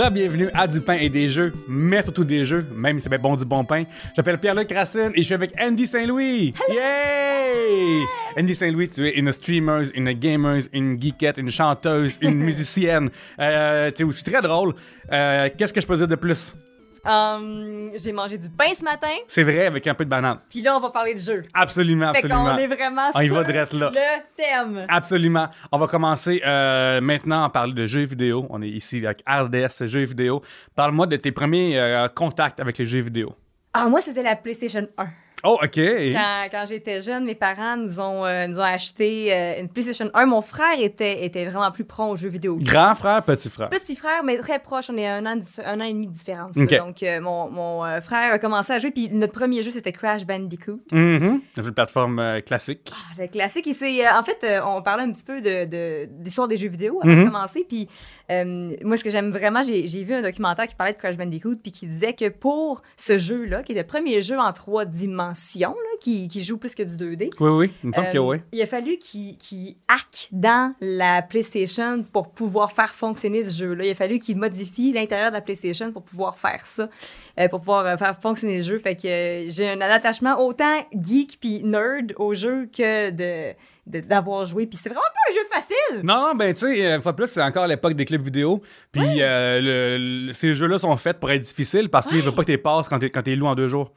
Re-bienvenue à Du pain et des jeux, mais surtout des jeux, même si c'est bien bon du bon pain. J'appelle Pierre-Luc Racine et je suis avec Andy Saint-Louis. Yay! Andy Saint-Louis, tu es une streamer, une gamer, une geekette, une chanteuse, une musicienne. Euh, tu es aussi très drôle. Euh, Qu'est-ce que je peux dire de plus? Hum, j'ai mangé du pain ce matin, C'est vrai, avec un peu de banane. puis là, on va parler de jeu. Absolument, absolument. qu'on est vraiment On sur va direct là. le thème. Absolument. On va commencer euh, maintenant à parler de jeux vidéo. On est ici avec RDS Jeux vidéo. Parle-moi de tes premiers euh, contacts avec les jeux vidéo. Ah, moi, c'était la PlayStation 1. Oh, OK. Quand, quand j'étais jeune, mes parents nous ont, euh, nous ont acheté euh, une PlayStation 1. Mon frère était, était vraiment plus prompt aux jeux vidéo. Grand frère, petit frère? Petit frère, mais très proche. On est un an, un an et demi de différence. Donc, euh, mon, mon frère a commencé à jouer. Puis notre premier jeu, c'était Crash Bandicoot. Mhm. Un jeu de plateforme classique. Ah, Le classique, et c'est, en fait, on parlait un petit peu de, de, d'histoire des jeux vidéo avant Mhm. de commencer. Puis, moi, ce que j'aime vraiment, j'ai, vu un documentaire qui parlait de Crash Bandicoot, puis qui disait que pour ce jeu-là, qui est le premier jeu en trois dimensions, là, qui, qui joue plus que du 2D, Oui, oui. Il me semble euh, que oui. il a fallu qu'il, qu'il hack dans la PlayStation pour pouvoir faire fonctionner ce jeu-là. Il a fallu qu'il modifie l'intérieur de la PlayStation pour pouvoir faire ça, euh, pour pouvoir euh, faire fonctionner le jeu. Fait que euh, j'ai un attachement autant geek puis nerd au jeu que de, d'avoir joué. Puis c'est vraiment pas un jeu facile. Non, non, ben, tu sais, euh, une fois de plus, c'est encore l'époque des clips vidéo. Puis euh, le- le- ces jeux-là sont faits pour être difficiles parce qu'ils veulent pas que tu les passes quand t'es, quand t'es loué en deux jours.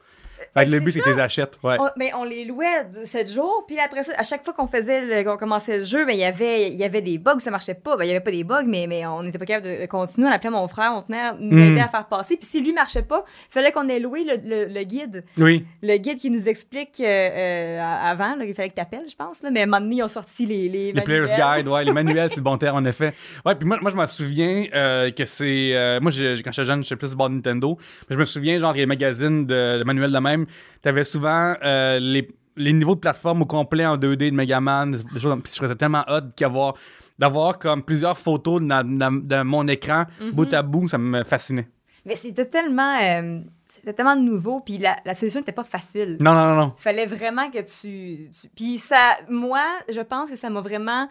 Fait que le but, c'est que tu les achètes. Ouais. On, ben, on les louait de- sept jours, puis après ça, à chaque fois qu'on faisait, le- qu'on commençait le jeu, ben, il y avait, il y avait des bugs, ça marchait pas. Ben, il y avait pas des bugs, mais, mais on n'était pas capable de continuer. On appelait mon frère, mon frère nous Mm. aidait à faire passer. Puis si lui marchait pas, il fallait qu'on ait loué le, le- le guide. Oui. Le guide qui nous explique euh, euh, avant, là, il fallait que tu appelles, je pense. Là, mais à un moment donné, ils ont sorti les, les, Les Player's. Guide, ouais, les manuels, c'est le bon terme, en effet. Ouais, puis moi, moi je me souviens euh, que c'est. moi, j'ai- quand j'étais jeune, j'étais plus bord Nintendo. Mais je me souviens, genre, les magazines de, de manuels de même, t'avais souvent euh, les, les niveaux de plateforme au complet en 2D de Megaman, des des choses comme- Puis je trouvais ça tellement hot qu'avoir. D'avoir comme plusieurs photos de, de- de mon écran, Mhm. bout à bout, ça me fascinait. Mais c'était tellement, euh, c'était tellement nouveau, puis la, la solution n'était pas facile. Non, non, non, non. Il fallait vraiment que tu, tu- Puis ça, moi, je pense que ça m'a vraiment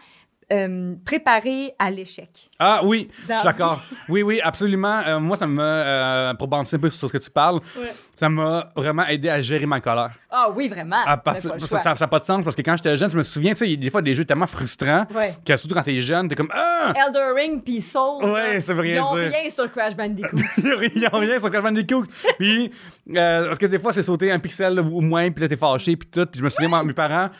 euh, préparé à l'échec. Ah oui, je suis d'accord. Oui, oui, absolument. Euh, moi, ça m'a, euh, pour balancer un peu sur ce que tu parles, ça m'a vraiment aidé à gérer ma colère. Ah oui, vraiment. À le ça n'a pas de sens parce que quand j'étais jeune, je me souviens, tu sais, il y a des fois des jeux tellement frustrants Ouais. que surtout quand t'es jeune, t'es comme Ah! Elder Ring puis Soul. Ouais, veut rien ils ont dire. rien sur Crash Bandicoot. Ils n'ont rien sur Crash Bandicoot. Puis, euh, parce que des fois, c'est sauter un pixel ou moins, puis là, t'es fâché, puis tout. Puis je me souviens, mes parents,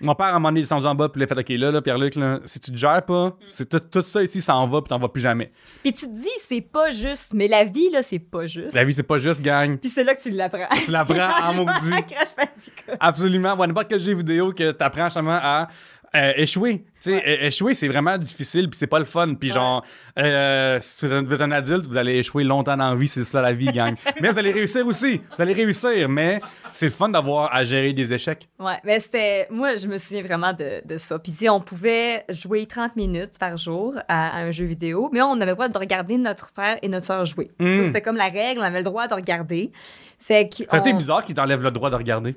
mon père, à un moment donné, il en bas, puis il a fait OK, là, là Pierre-Luc, là, si tu te gères pas, c'est tout, tout ça ici s'en va, puis t'en vas plus jamais. puis tu te dis, c'est pas juste. Mais la vie, là, c'est pas juste. La vie, c'est pas juste, gang. Puis c'est là que tu l'apprends. Tu l'apprends en maudit. Crash Bandicoot. Absolument. Ouais, n'importe quel jeu vidéo que tu apprends justement à euh, échouer. Tu sais, échouer, c'est vraiment difficile, puis c'est pas le fun. Puis genre, euh, si vous êtes un adulte, vous allez échouer longtemps dans la vie, c'est ça la vie, gang. mais vous allez réussir aussi. Vous allez réussir, mais c'est le fun d'avoir à gérer des échecs. Ouais, mais c'était. Moi, je me souviens vraiment de, de ça. Puis, on pouvait jouer 30 minutes par jour à, à un jeu vidéo, mais on avait le droit de regarder notre frère et notre soeur jouer. Mm. Ça, c'était comme la règle, on avait le droit de regarder. Fait que. Ça a été bizarre qu'ils t'enlèvent le droit de regarder.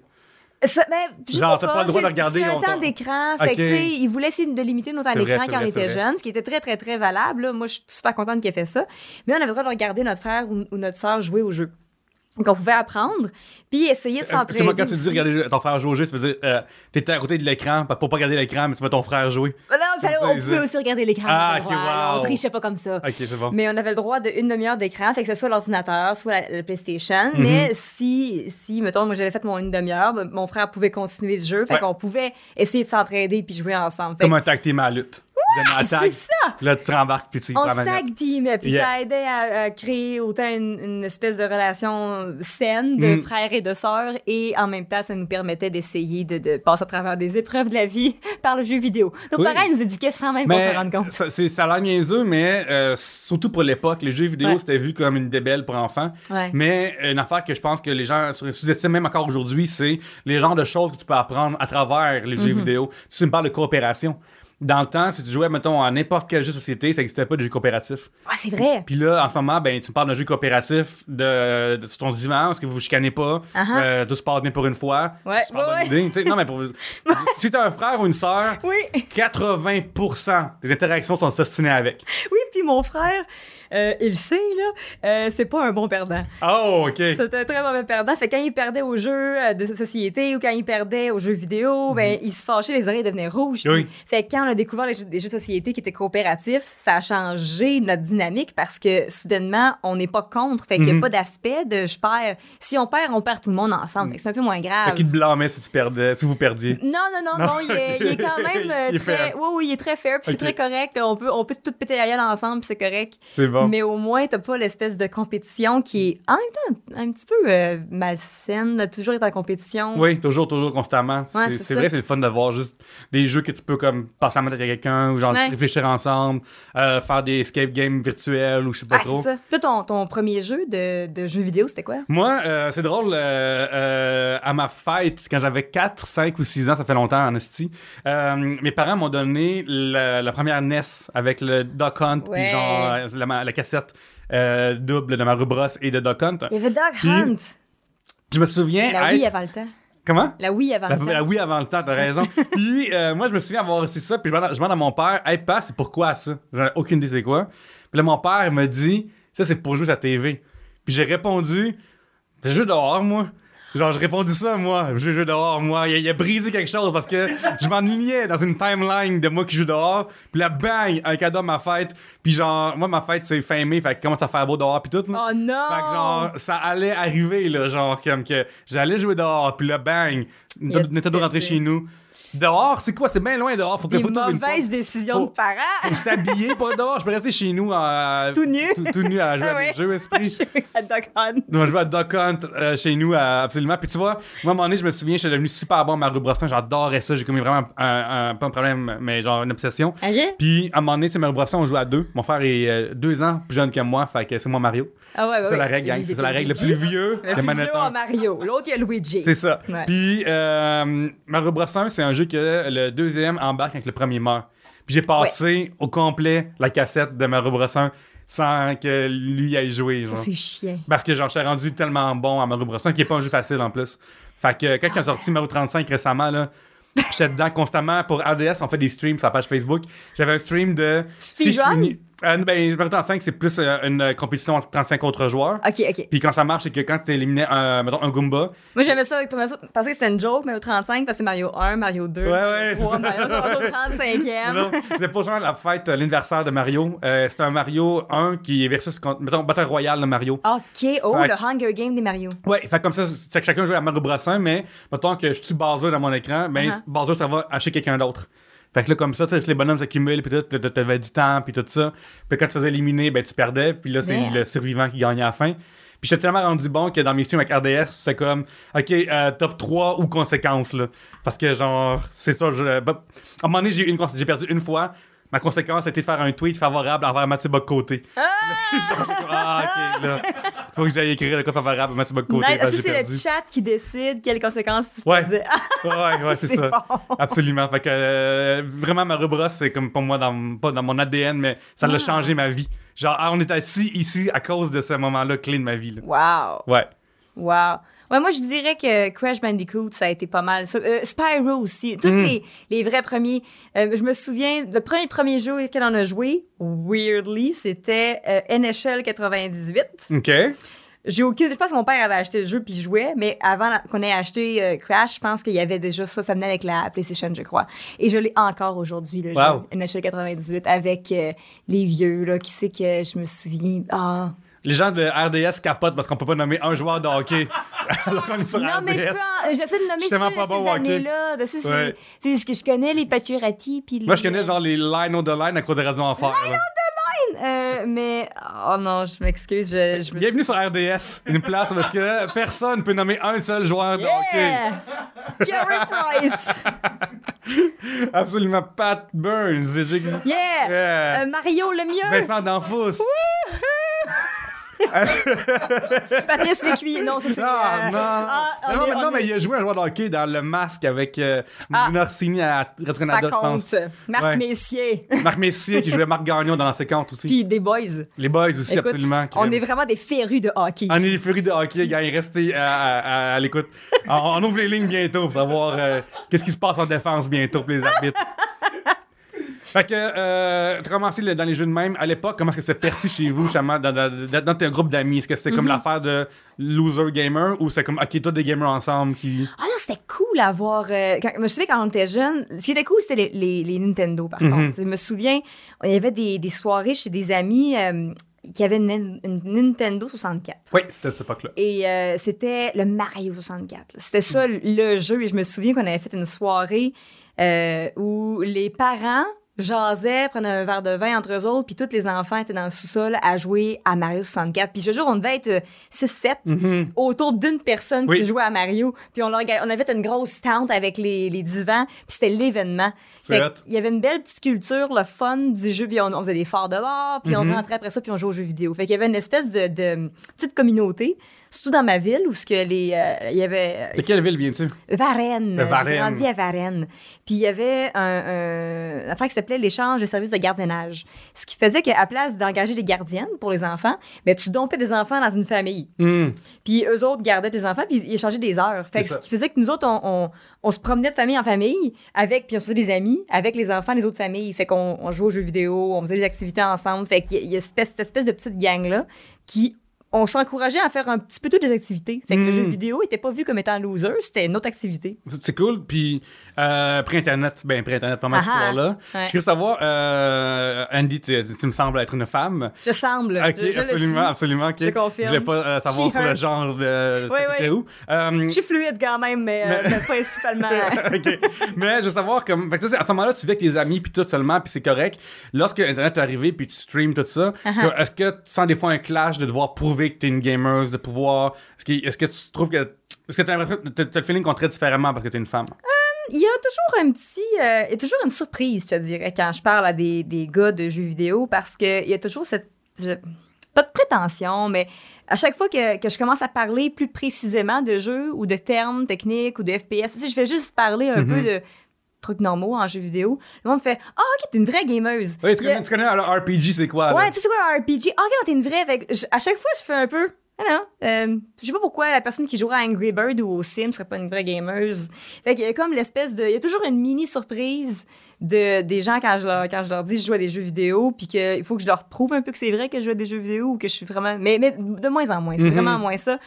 Ça, mais, je Genre, t'as pas le droit de regarder C'est un temps d'écran. Fait Ok. que, tu sais, ils voulaient essayer de limiter nos temps d'écran quand on était jeunes, ce qui était très, très, très valable. là. Moi, je suis super contente qu'il ait fait ça. Mais on avait le droit de regarder notre frère ou, ou notre soeur jouer au jeu. Donc, on pouvait apprendre, puis essayer de Euh. Excuse-moi, quand tu dis regarder ton frère jouer au jeu, ça veut dire euh, t'étais à côté de l'écran, pour pas regarder l'écran, mais tu vois ton frère jouer. Non, il fallait, on pouvait aussi regarder l'écran. Ah, on avait le ok, droit, là. wow. On trichait pas comme ça. Ok, c'est bon. Mais on avait le droit d'une demi-heure d'écran, fait que ce soit l'ordinateur, soit la, la PlayStation. Mhm. Mais si, si, mettons, moi j'avais fait mon une demi-heure, ben, mon frère pouvait continuer le jeu, fait Ouais. qu'on pouvait essayer de s'entraider puis jouer ensemble. Fait Comme un tag team à la lutte. Un c'est ça! puis là, tu te rembarques, puis tu y On prends manette. tag puis Yeah. ça aidait à, à créer autant une, une espèce de relation saine de Mm. frères et de sœurs, et en même temps, ça nous permettait d'essayer de, de passer à travers des épreuves de la vie par le jeu vidéo. Oui. parents ils nous éduquaient sans même qu'on se rende compte. ça, ça a l'air niaiseux, mais euh, surtout pour l'époque, les jeux vidéo, Ouais. c'était vu comme une débelle pour enfants. Ouais. Mais une affaire que je pense que les gens sous-estiment même encore aujourd'hui, c'est les genres de choses que tu peux apprendre à travers les Mm-hmm. jeux vidéo. Tu me parles de coopération. Dans le temps, si tu jouais, mettons, à n'importe quel jeu de société, ça n'existait pas de jeu coopératif. Ah, c'est vrai. Puis là, en ce moment, ben, tu me parles d'un jeu coopératif de, de- sur ton divan, parce que vous vous chicanez pas, Uh-huh. euh, tout se passe bien pour une fois. Ouais, Super bonne ouais, idée. Tu sais, non, mais pour, si t'as un frère ou une sœur, Oui. 80% des interactions sont sostinées avec. Oui, puis mon frère, euh, il sait, là, euh, c'est pas un bon perdant. Oh, OK. C'est un très mauvais perdant. Fait que quand il perdait aux jeux euh, de société ou quand il perdait aux jeux vidéo, ben, il se fâchait, les oreilles devenaient rouges. Mhm. Oui. Puis- Fait que quand on a découvert les jeux, de société qui étaient coopératifs, ça a changé notre dynamique parce que soudainement, on n'est pas contre. Fait qu'il n'y a Mhm. pas d'aspect de je perds. Si on perd, on perd tout le monde ensemble. Fait que c'est un peu moins Fait grave. qu'il te blâmait si tu perdais, si vous perdiez. Non, non, non, non, il est, il est quand même Il est très. fair. Oui, oui, il est très fair, puis c'est très correct. On peut, on peut tout péter la gueule ensemble, puis c'est correct. C'est bon. Mais au moins, t'as pas l'espèce de compétition qui est en même temps un petit peu euh, malsaine, toujours être en compétition. Oui, toujours, toujours, constamment. C'est- Ouais, c'est c'est vrai, c'est le fun de voir juste des jeux que tu peux comme passer en mode avec quelqu'un ou genre Ouais. réfléchir ensemble, euh, faire des escape games virtuels ou je sais pas Ah, trop. c'est ça. Toi, ton, ton premier jeu de, de jeu vidéo, c'était quoi? Moi, euh, c'est drôle, euh, à ma fête, quand j'avais 4, 5 ou 6 ans, ça fait longtemps en esti, euh, mes parents m'ont donné la, la première NES avec le Duck Hunt, puis genre la, la cassette euh, double de Mario Bros et de Duck Hunt. Il y avait Dog Puis, Hunt. Je me souviens La être... Wii avant le temps. Comment? La Wii avant La, le temps. la oui avant le temps, t'as raison. puis euh, moi, je me souviens avoir reçu ça, puis je demande, à mon père, hey, pas, c'est pourquoi ça? J'en ai aucune idée c'est quoi. Puis là, mon père me dit, ça, c'est pour jouer sur la TV. Puis j'ai répondu, je joue dehors, moi. Genre, j'ai répondu ça, moi. Je joue dehors, moi. Il a, il a brisé quelque chose parce que je m'ennuyais dans une timeline de moi qui joue dehors. Puis là, bang, un cadeau à ma fête. Puis genre, moi, ma fête, c'est fin mai, fait qu'il commence à faire beau dehors, puis tout. là. Oh non! Fait que genre, ça allait arriver, là, genre, comme que j'allais jouer dehors, puis là, bang, Nintendo que rentrer chez nous. Dehors, c'est quoi? C'est bien loin dehors. Faut que Des faut une mauvaises porte. décisions Faut- de parents. Faut s'habiller, pas dehors. Je peux rester chez nous à... Tout nu. Tout, tout nu à jouer à des jeux esprit. à Dog Hunt. Moi, je vais à Duck Hunt euh, chez nous, euh, absolument. Puis tu vois, moi, à un moment donné, je me souviens, je suis devenu super bon à Mario Bros. J'adorais ça. J'ai commis vraiment un, un- pas un problème, mais genre une obsession. OK? Puis à un moment donné, c'est Mario Bros. On joue à deux. Mon frère est euh, deux ans plus jeune que moi, fait que c'est moi Mario. Ah ouais, ouais, c'est la règle, gang. Luigi, C'est la règle. Le plus vieux, Le le plus vieux en Mario. L'autre, il y a Luigi. C'est ça. Ouais. Puis euh, Mario Bros 1, c'est un jeu que le deuxième embarque avec le premier meurt. Puis j'ai passé au complet la cassette de Mario Bros 1 sans que lui aille jouer. C'est chiant. Parce que genre, je suis rendu tellement bon à Mario Bros 1 qui est pas un jeu facile en plus. Fait que quand il a sorti Mario 35 récemment, là, j'étais dedans constamment. Pour RDS, on fait des streams sur la page Facebook. J'avais un stream de. si je finis- Euh, ben, Mario 35, c'est plus euh, une euh, compétition entre 35 autres joueurs. OK, OK. Puis quand ça marche, c'est que quand tu éliminais un, mettons, un Goomba, Moi, j'aimais ça avec Thomas. Parce que c'était une joke, mais au 35, parce que c'est Mario 1, Mario 2. Ouais, ouais, c'est 3, ça. Mario, ça au 35e. Non, c'est pas genre la fête, euh, l'anniversaire de Mario. Euh, c'est un Mario 1 qui est versus, contre- mettons, Battle Royale de Mario. OK, oh, Fait- le Hunger Game des Mario. Ouais, fait comme ça, c'est que chacun joue à Mario Bros 1, mais mettons que je tue Bowser dans mon écran, ben Uh-huh. Bowser, ça va acheter quelqu'un d'autre. Fait que là, comme ça, tous les bonhommes s'accumulent, puis tout, t'avais du temps, puis tout ça. Puis quand tu faisais éliminer, ben tu perdais, puis là, c'est le survivant qui gagnait à la fin. Puis j'étais tellement rendu bon que dans mes streams avec RDS, c'est comme, OK, euh, top 3 ou conséquences, là. Parce que, genre, c'est ça, je, bah, à un moment donné, une j'ai perdu une fois. Ma conséquence a été de faire un tweet favorable envers Mathieu Bock-Côté. Ah, OK, là. Faut que j'aille écrire de quoi favorable à Mathieu. Nice. Est-ce que c'est le chat qui décide quelles conséquences tu Ouais. faisais? Ouais, ouais, c'est ça. bon. Absolument. Fait que euh, vraiment, Mario Bros, c'est comme pour moi, dans, pas dans mon ADN, mais ça l'a Ah. changé ma vie. Genre, ah, on est assis ici à cause de ce moment-là clé de ma vie. Là. Wow. Ouais. Wow. Ouais, moi, je dirais que Crash Bandicoot, ça a été pas mal. Euh, Spyro aussi. Tous Mm. les, les vrais premiers. Euh, je me souviens, le premier, premier jeu auquel on a joué, weirdly, c'était euh, NHL 98. OK. J'ai aucune. Je pense que mon père avait acheté le jeu puis jouait, mais avant qu'on ait acheté euh, Crash, je pense qu'il y avait déjà ça. Ça venait avec la PlayStation, je crois. Et je l'ai encore aujourd'hui, le Wow. jeu NHL 98, avec euh, les vieux, là. Qui c'est que je me souviens? Ah. Les gens de RDS capotent parce qu'on peut pas nommer un joueur de hockey alors qu'on est sur Non, RDS. mais je peux en- j'essaie de nommer ceux- pas bon ces hockey. années-là. C'est, Ouais. ce que je connais, les Pacioretty. Puis Moi, les- je connais genre les line of the line à cause des raisons en fer. là. Euh, mais, oh non, je m'excuse. Je, je me Bienvenue sur RDS, une place parce que personne peut nommer un seul joueur de hockey. Yeah! Jerry Price! Absolument Pat Burns. Yeah! Yeah. Euh, Mario le mieux! Vincent D'Anfous. Patrice Lécuyer. Non, ça c'est. Ah, euh, non. ah, on non, est- mais, non, on mais il a joué un joueur de hockey dans le masque avec euh, Ah. Orsini à Canada, je pense. Marc Ouais. Messier. Marc Messier qui jouait Marc Gagnon dans l'ancien compte aussi. Puis des boys. Les boys aussi, Écoute, absolument. on est vraiment des férus de hockey. On est les furies de hockey, gars. Restez à, à- à- à l'écoute. On, on ouvre les lignes bientôt pour savoir euh, qu'est-ce qui se passe en défense bientôt pour les arbitres. Fait que, euh, commencé le- dans les jeux de même. À l'époque, comment est-ce que c'était perçu chez vous, justement, dans, dans, dans- dans tes groupes d'amis? Est-ce que c'était comme Mhm. l'affaire de loser gamer ou c'est comme, ok, toi des gamers ensemble qui. Ah non, c'était cool à voir. euh, quand, je me souviens quand on était jeune, ce qui était cool, c'était les, les, les Nintendo, par Mhm. contre. Je me souviens, il y avait des, des soirées chez des amis euh, qui avaient une, une Nintendo 64. Oui, c'était à cette époque-là. Et euh, c'était le Mario 64. là. C'était ça le jeu. Et je me souviens qu'on avait fait une soirée euh, où les parents jasaient, prenaient un verre de vin entre eux autres, puis tous les enfants étaient dans le sous-sol à jouer à Mario 64. Puis je jure, on devait être euh, 6-7 Mhm. autour d'une personne Oui. qui jouait à Mario. Puis on, on avait une grosse tente avec les, les divans, puis c'était l'événement. Il y avait une belle petite culture, le fun du jeu, puis on, on faisait des forts dehors, puis on rentrait après ça, puis on jouait aux jeux vidéo. Fait qu'il y avait une espèce de, de petite communauté, surtout dans ma ville, où ce que les, euh, il y avait... De quelle ville viens-tu? Varennes. De Varennes. J'ai grandi à Varennes. Puis il y avait un, affaire qui s'appelait l'échange de services de gardiennage. Ce qui faisait qu'à place d'engager des gardiennes pour les enfants, ben, tu dompais des enfants dans une famille. Hmm. Puis eux autres gardaient tes enfants, puis ils échangeaient des heures. Fait que ce qui faisait que nous autres, on, on- on se promenait de famille en famille, avec, puis on se faisait des amis, avec les enfants des autres familles. Fait qu'on on jouait aux jeux vidéo, on faisait des activités ensemble. Fait qu'il y a, il y a cette espèce, cette espèce de petite gang-là qui. On s'encourageait à faire un petit peu toutes des activités. Fait que le jeu vidéo était pas vu comme étant loser, c'était une autre activité. C'est cool. Puis, euh, pré-internet, ben, pré-internet, pas mal cette histoire-là. Ouais. Je veux savoir, euh, Andy, tu, tu me sembles être une femme. Je semble. Ok, je, absolument, absolument. Je confirme. Je voulais pas euh, savoir sur le genre de. Oui, oui. où. Euh, Je suis fluide quand même, mais, principalement. OK. Mais je veux savoir, comme. Fait que, à ce moment-là, tu vis avec tes amis, puis tout seulement, puis c'est correct. Lorsque Internet est arrivé, puis tu streams tout ça, Uh-huh. est-ce que tu sens des fois un clash de devoir prouver que t'es une gamer, de pouvoir. Est-ce que, est-ce que tu trouves que. Est-ce que t'as t'as le feeling qu'on te traite différemment parce que t'es une femme? Il y a toujours un petit. euh, il y a toujours une surprise, je te dirais, quand je parle à des, des gars de jeux vidéo, parce qu'il y a toujours cette. je- pas de prétention, mais à chaque fois que, que je commence à parler plus précisément de jeux ou de termes techniques ou de FPS, tu sais, je vais juste parler un Mhm. peu de trucs normaux en jeu vidéo. Le monde me fait Ah, ok, t'es une vraie gameuse. Oui, tu connais, tu connais alors, RPG, c'est quoi? là? Ouais, tu sais, c'est quoi un RPG? Ah, ok, non, t'es une vraie. Fait je- à chaque fois, je fais un peu. Ah non, euh, je sais pas pourquoi la personne qui jouera à Angry Bird ou au Sim serait pas une vraie gameuse. Fait qu'il y a comme l'espèce de. Il y a toujours une mini surprise de, des gens quand je, leur, quand je leur dis que je joue à des jeux vidéo, puis qu'il faut que je leur prouve un peu que c'est vrai que je joue à des jeux vidéo ou que je suis vraiment. Mais, mais de moins en moins, c'est Mhm. vraiment moins ça.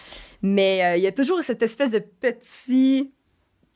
Mais euh, il y a toujours cette espèce de petit.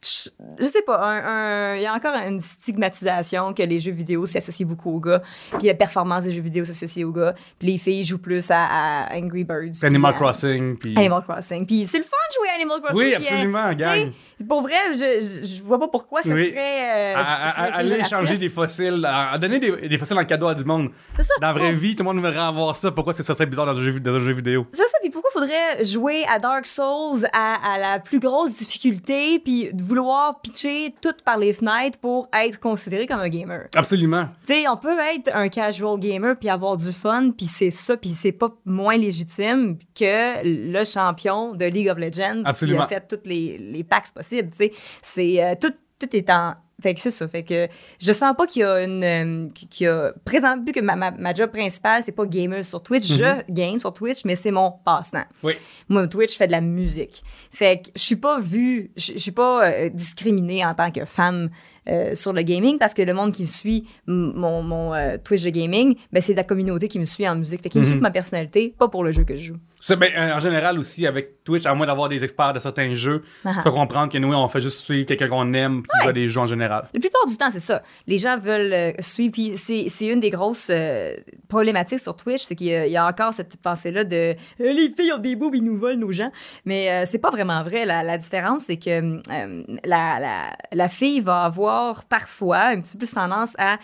Je sais pas, un- un- il y a encore une stigmatisation que les jeux vidéo s'associent beaucoup aux gars, puis la performance des jeux vidéo s'associe aux gars, puis les filles jouent plus à, à Angry Birds. Animal puis à- Crossing, puis. Animal Crossing. Puis c'est le fun de jouer à Animal Crossing. Oui, euh, absolument, sais, gang. Pour vrai, je, je, je vois pas pourquoi ça Oui. serait. euh, À, ça serait aller échanger des fossiles, à, donner des, des fossiles en cadeau à du monde. C'est ça. Dans la vraie vie, tout le monde aimerait avoir ça. Pourquoi ça serait bizarre dans un jeu, dans un jeu vidéo? C'est ça, puis pourquoi faudrait jouer à Dark Souls à, à la plus grosse difficulté, puis vouloir pitcher tout par les fenêtres pour être considéré comme un gamer? Absolument. Tu sais, on peut être un casual gamer puis avoir du fun, puis c'est ça, puis c'est pas moins légitime que le champion de League of Legends Absolument. qui a fait toutes les, les packs possibles, tu sais. C'est euh, tout, tout est en fait que c'est ça, fait que je sens pas qu'il y a une euh, qu'il y a présent vu que ma, ma, ma job principale c'est pas gamer sur Twitch, je game sur Twitch mais c'est mon passe-temps. Oui. Moi, Twitch, je fais de la musique. Fait que je suis pas vue, je je suis pas euh, discriminée en tant que femme euh, sur le gaming parce que le monde qui me suit, mon, mon euh, Twitch de gaming, ben, c'est la communauté qui me suit en musique. Fait qu'ils me Mhm. suivent ma personnalité, pas pour le jeu que je joue. Ben, euh, en général aussi, avec Twitch, à moins d'avoir des experts de certains jeux, Ah tu peux comprendre que nous, on fait juste suivre quelqu'un qu'on aime qui joue à des jeux en général. La plupart du temps, c'est ça. Les gens veulent euh, suivre. Puis c'est, une des grosses problématiques sur Twitch, c'est qu'il y a, il y a encore cette pensée-là de les filles ont des boobs, ils nous volent nos gens. Mais c'est pas vraiment vrai. La, la différence, c'est que la, la, la fille va avoir parfois un petit peu plus tendance à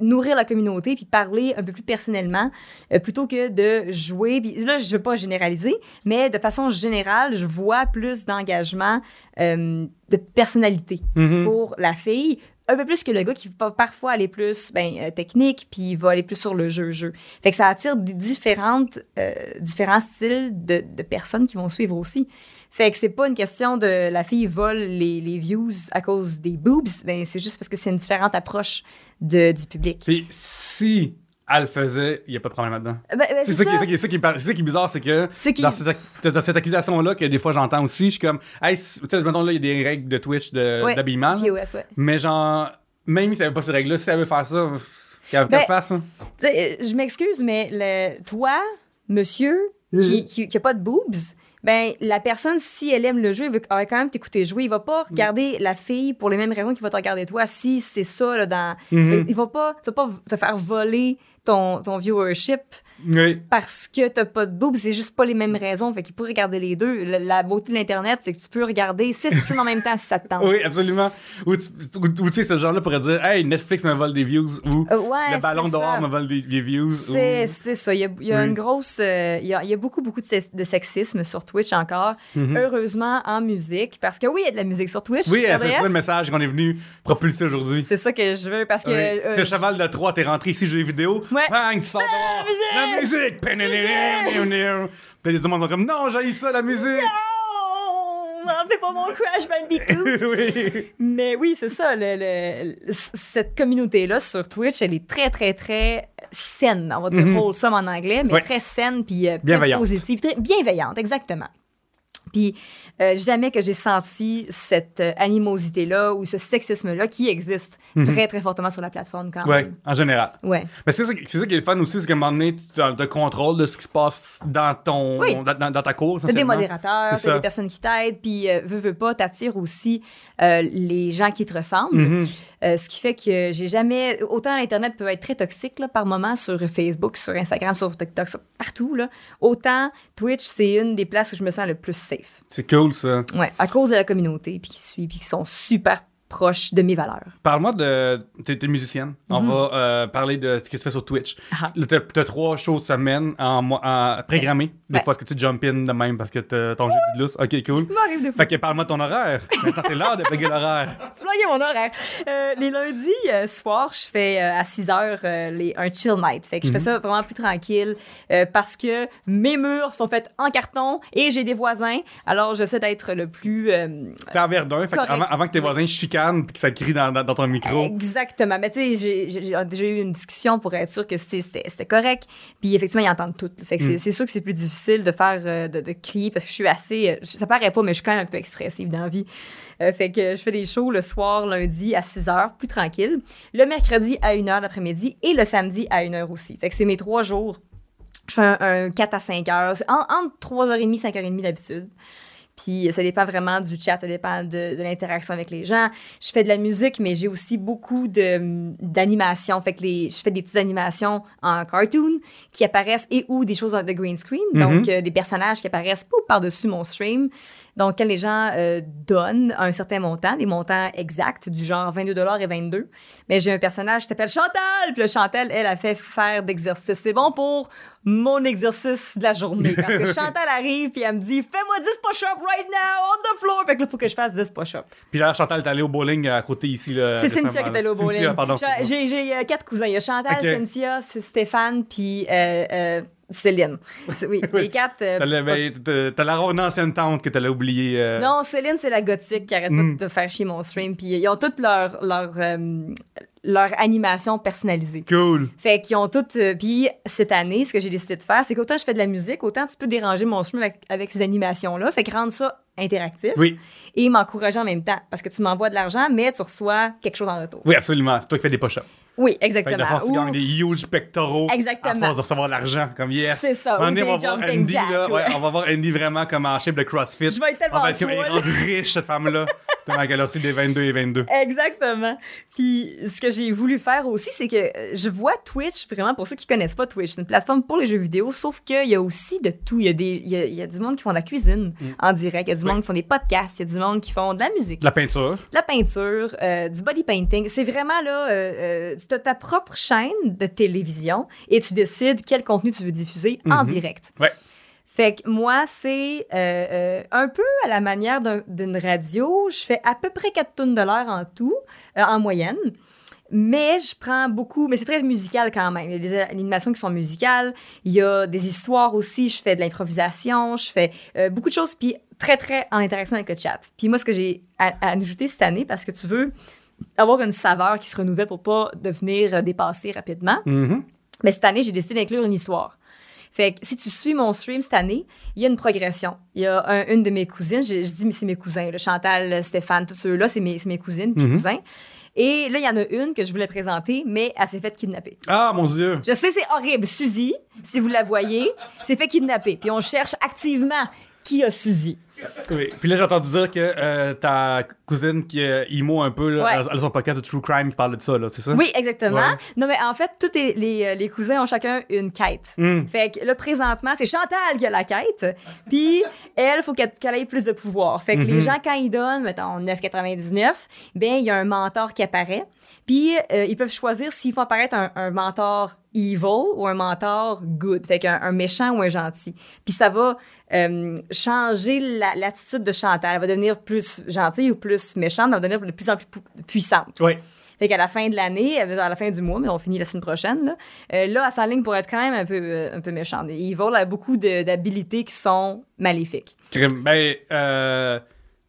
nourrir la communauté puis parler un peu plus personnellement euh, plutôt que de jouer. Puis là je veux pas généraliser mais de façon générale je vois plus d'engagement euh, de personnalité Mhm. pour la fille un peu plus que le gars qui va parfois aller plus ben, euh, technique puis il va aller plus sur le jeu jeu fait que ça attire des différentes différents styles de, de personnes qui vont suivre aussi fait que c'est pas une question de la fille vole les, les views à cause des boobs ben c'est juste parce que c'est une différente approche de, du public Puis si elle le faisait, il n'y a pas de problème là-dedans. Ben, ben, C'est ça, qui- ça. c'est ça qui- c'est ça qui est ça qui bizarre, c'est que dans cette, accusation-là, que des fois j'entends aussi, je suis comme, hey, tu sais, mettons là, il y a des règles de Twitch de- Ouais, ouais. mais genre, même si elle veut pas ces règles-là, si elle veut faire ça, qu'elle Ben, fasse. hein. Sais, euh, je m'excuse, mais le, toi, monsieur, qui, qui, qui a pas de boobs, ben la personne, si elle aime le jeu, elle va quand même t'écouter jouer. Il va pas regarder la fille pour les mêmes raisons qu'il va te regarder toi. Si c'est ça, là, dans... Mhm. Il va pas, tu vas pas te faire voler ton, ton viewership Oui. parce que t'as pas de boobs. C'est juste pas les mêmes raisons. Fait qu'il peut regarder les deux. La, la beauté de l'Internet, c'est que tu peux regarder six streams en même temps si ça te tente. Oui, absolument. Ou, tu sais, ce genre-là pourrait dire Hey, Netflix me vole des views ou Euh, ouais, le ballon d'or me vole des, des views. C'est ou- ça. Il y a, il y a Oui. une grosse. euh, il, y a, il y a beaucoup, beaucoup de, se- de sexisme sur Twitch encore. Mhm. Heureusement, en musique. Parce que oui, il y a de la musique sur Twitch. Oui, c'est ça le message qu'on est venu propulser aujourd'hui. C'est ça que je veux. Parce que. Oui. euh, C'est cheval de 3, t'es rentré ici, jeux vidéo. Ouais. Bang, tu sors dehors. Musique! La musique! Puis les gens sont comme Non, j'ai ça, la musique! Enlevez pas mon Crash Bandicoot! oui. Mais oui, c'est ça. le- le- le- cette communauté-là sur Twitch, elle est très, très, très saine. On va dire Mhm. wholesome en anglais, mais Ouais. très saine puis euh, Bienveillante. positive. Très bienveillante, exactement. Puis euh, jamais que j'ai senti cette euh, animosité-là ou ce sexisme-là qui existe très, très fortement sur la plateforme quand Mhm. Ouais, même. en général. Ouais. Mais c'est ça, qui est le fun aussi, c'est qu'à un moment donné, tu as le contrôle de ce qui se passe dans ton Oui. dans, dans- ta cour. T'as des modérateurs, t'as des personnes qui t'aident, puis euh, veux, veux pas, t'attires aussi euh, les gens qui te ressemblent. Mhm. Ce qui fait que j'ai jamais. Autant l'Internet peut être très toxique là, par moment sur Facebook, sur Instagram, sur TikTok, sur partout. Là, autant Twitch, c'est une des places où je me sens le plus safe. C'est cool ça. Ouais, à cause de la communauté, puis qui suit, puis qui sont super proches de mes valeurs. Parle-moi de. T'es t'es musicienne. On va euh, parler de ce que tu fais sur Twitch. Mhm. Ah. T'as t'as trois shows semaine en, en programmées. Des Ouais. fois, est-ce que tu jump in de même parce que ton jeu de lousse? Ok, cool. M'arrive des fois. Fait que parle-moi de ton horaire. Maintenant, c'est l'heure de plugger l'horaire. Flyez mon horaire. Euh, les lundis euh, soirs, je fais euh, à 6 heures euh, les, un chill night. Fait que je fais ça vraiment plus tranquille parce que mes murs sont faits en carton et j'ai des voisins. Alors, j'essaie d'être le plus. T'es en Verdun. Fait avant, avant que tes voisins chicanent puis que ça crie dans, dans, dans ton micro. Exactement. Mais tu sais, j'ai- déjà eu une discussion pour être sûr que c'était- correct. Puis effectivement, ils entendent tout. Fait que c'est c'est sûr que c'est plus difficile de faire, euh, de, de crier parce que je suis assez. euh, Ça paraît pas, mais je suis quand même un peu expressive dans la vie. Euh, fait que je fais des shows le soir, lundi à 6 h, plus tranquille. Le mercredi à 1 h l'après-midi et le samedi à 1 h aussi. Fait que c'est mes trois jours. Je fais un, un 4 à 5 heures. En- entre 3h30 et 5h30 d'habitude. Puis ça dépend vraiment du chat, ça dépend de, de l'interaction avec les gens. Je fais de la musique, mais j'ai aussi beaucoup d'animations. Fait que les, je fais des petites animations en cartoon qui apparaissent et ou des choses de green screen. Donc, euh, des personnages qui apparaissent par-dessus mon stream. Donc, quand les gens euh, donnent un certain montant, des montants exacts, du genre 22 et 22, mais j'ai un personnage qui s'appelle Chantal. Puis le Chantal, elle a fait faire d'exercice. C'est bon pour mon exercice de la journée. Parce que Chantal arrive puis elle me dit Fais-moi 10 push-ups right now on the floor. Fait que là, il faut que je fasse 10 push-ups. Puis là, Chantal, t'es allé au bowling à côté ici. C'est Cynthia qui est allée au bowling. Cynthia, pardon. J'ai- euh, quatre cousins. Il y a Chantal, Ok. Cynthia, c'est Stéphane, puis euh, euh, Céline. Oui, les quatre. euh, T'as ben, t'as- la ancienne tante que t'allais oublier. euh, Non, Céline, c'est la gothique qui arrête Mm. pas de faire chier mon stream. Puis ils ont toutes leur, leur, euh, leur animation personnalisée. Cool. Fait qu'ils ont toutes. euh, puis cette année, ce que j'ai décidé de faire, c'est qu'autant je fais de la musique, autant tu peux déranger mon stream avec, avec ces animations-là. Fait que rendre ça interactif Oui, et m'encourager en même temps. Parce que tu m'envoies de l'argent, mais tu reçois quelque chose en retour. oui, absolument. C'est toi qui fais des push-ups. Oui, Fait que exactement. de force, tu Ou- gagnes des huge pectoraux. Exactement. À force de recevoir de l'argent. Comme yes. C'est ça, ou des on va voir Andy, jacks, là, ouais, ouais. on va voir Andy vraiment comme en shape de CrossFit. Je vais être tellement On va être comme, elle est saoule. rendue riche, cette femme-là. A reçu des 22 et 22. Exactement. Puis ce que j'ai voulu faire aussi, c'est que euh, je vois Twitch, vraiment pour ceux qui connaissent pas Twitch, c'est une plateforme pour les jeux vidéo, sauf qu'il y a aussi de tout. Il y a, des, il y a, il y a du monde qui font de la cuisine en direct, il y a du Mm. Oui. monde qui font des podcasts, il y a du monde qui font de la musique, De la peinture. de la peinture, euh, du body painting. C'est vraiment là, euh, tu as ta propre chaîne de télévision et tu décides quel contenu tu veux diffuser en Mhm. direct. Ouais. Fait que moi, c'est euh, euh, un peu à la manière d'un- d'une radio. Je fais à peu près 4 tonnes de l'heure en tout, euh, en moyenne. Mais je prends beaucoup, mais c'est très musical quand même. Il y a des animations qui sont musicales. Il y a des histoires aussi. Je fais de l'improvisation. Je fais beaucoup de choses. Puis très, très en interaction avec le chat. Puis moi, ce que j'ai à, à ajouter cette année, parce que tu veux avoir une saveur qui se renouvelle pour pas devenir dépassé rapidement, mais cette année, j'ai décidé d'inclure une histoire. Fait que si tu suis mon stream cette année, il y a une progression. Il y a un- une de mes cousines, je, je dis, mais c'est mes cousins, là, Chantal, Stéphane, tous ceux-là, c'est mes, c'est mes cousines, puis Mhm. cousins. Et là, il y en a une que je voulais présenter, mais elle s'est faite kidnapper. Ah, mon Dieu. Je sais, c'est horrible. Suzy, si vous la voyez, s'est fait kidnapper. Puis on cherche activement qui a Suzy. Oui. Puis là, j'ai entendu dire que euh, ta cousine qui est emo un peu, là, Ouais. elle a son podcast de True Crime qui parle de ça, là, c'est ça? Oui, exactement. Ouais. Non, mais en fait, tous les, les, euh, les cousins ont chacun une quête. Hmm. Fait que là, présentement, c'est Chantal qui a la quête. Puis, elle, faut qu'elle qu'elle ait plus de pouvoir. Fait que Mm-hmm. les gens, quand ils donnent, mettons, 9,99, ben il y a un mentor qui apparaît. Puis, euh, ils peuvent choisir s'ils font apparaître un, un mentor evil ou un mentor good. Fait qu'un un méchant ou un gentil. Puis, ça va euh, changer la- l'attitude de Chantal. Elle va devenir plus gentille ou plus méchante. Elle va devenir de plus en plus pu- puissante. Oui. Fait qu'à la fin de l'année, euh, à la fin du mois, mais on finit la semaine prochaine, là, euh, là elle s'enligne pour être quand même un peu, euh, un peu méchante. Evil a beaucoup d'habilités qui sont maléfiques. Ben, euh,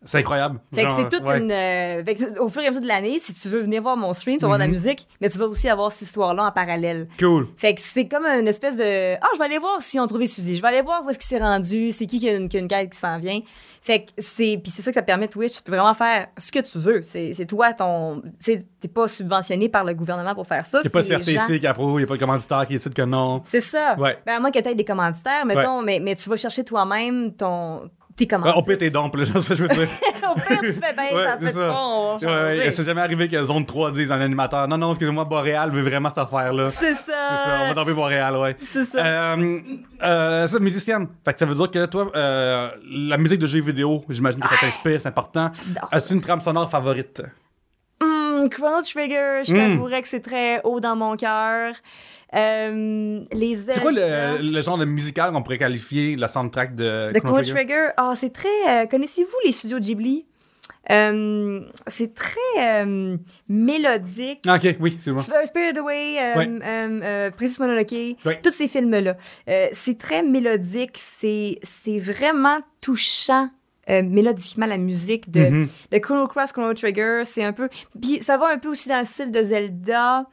c'est incroyable. Fait que c'est toute ouais. une. euh, fait que c'est- au fur et à mesure de l'année, si tu veux venir voir mon stream, tu vas voir de la Mhm. musique, mais tu vas aussi avoir cette histoire-là en parallèle. Cool. Fait que c'est comme une espèce de. Ah, je vais aller voir si on trouvé Suzy. Je vais aller voir où est-ce qu'il s'est rendu, c'est qui qui a une, qui a une quête qui s'en vient. Fait que c'est. Puis c'est ça que ça permet Twitch. Tu peux vraiment faire ce que tu veux. C'est c'est toi ton. Tu sais, t'es pas subventionné par le gouvernement pour faire ça. A pas c'est les gens- CRTC qui approuve, il n'y a pas de commanditaire qui décide que non. C'est ça. Ouais. Ben, à moins que tu aies des commanditaires, mettons, mais, mais tu vas chercher toi-même ton, tes on peut tes dons, là, c'est ça que je veux dire. Au pire, tu fais bien, Ouais, ça fait ça. pas, on va Ouais, ouais, changer. c'est jamais arrivé que Zone 3 dise un animateur Non, non, excusez-moi, Boréal veut vraiment cette affaire-là. C'est C'est ça, on va tomber Boréal, ouais. C'est ça. Euh, euh, ça, musicienne. Fait que ça veut dire que toi, euh, la musique de jeux vidéo, j'imagine que ça t'inspire, c'est important. As-tu une trame sonore favorite? Chrono Trigger, je Hmm. t'avouerais que c'est très haut dans mon cœur. Euh, les C'est quoi le, le genre de musical qu'on pourrait qualifier la soundtrack de De Chrono Trigger? Ah, c'est très. euh, Connaissez-vous les studios Ghibli? Euh, c'est très mélodique. Ah, ok, oui, c'est bon. Sp- Spirited Away, euh, Princess Mononoke, tous ces films-là. C'est très mélodique, c'est vraiment touchant. euh, mélodiquement la musique de, Mhm. de Chrono Cross, Chrono Trigger, c'est un peu... Puis ça va un peu aussi dans le style de Zelda.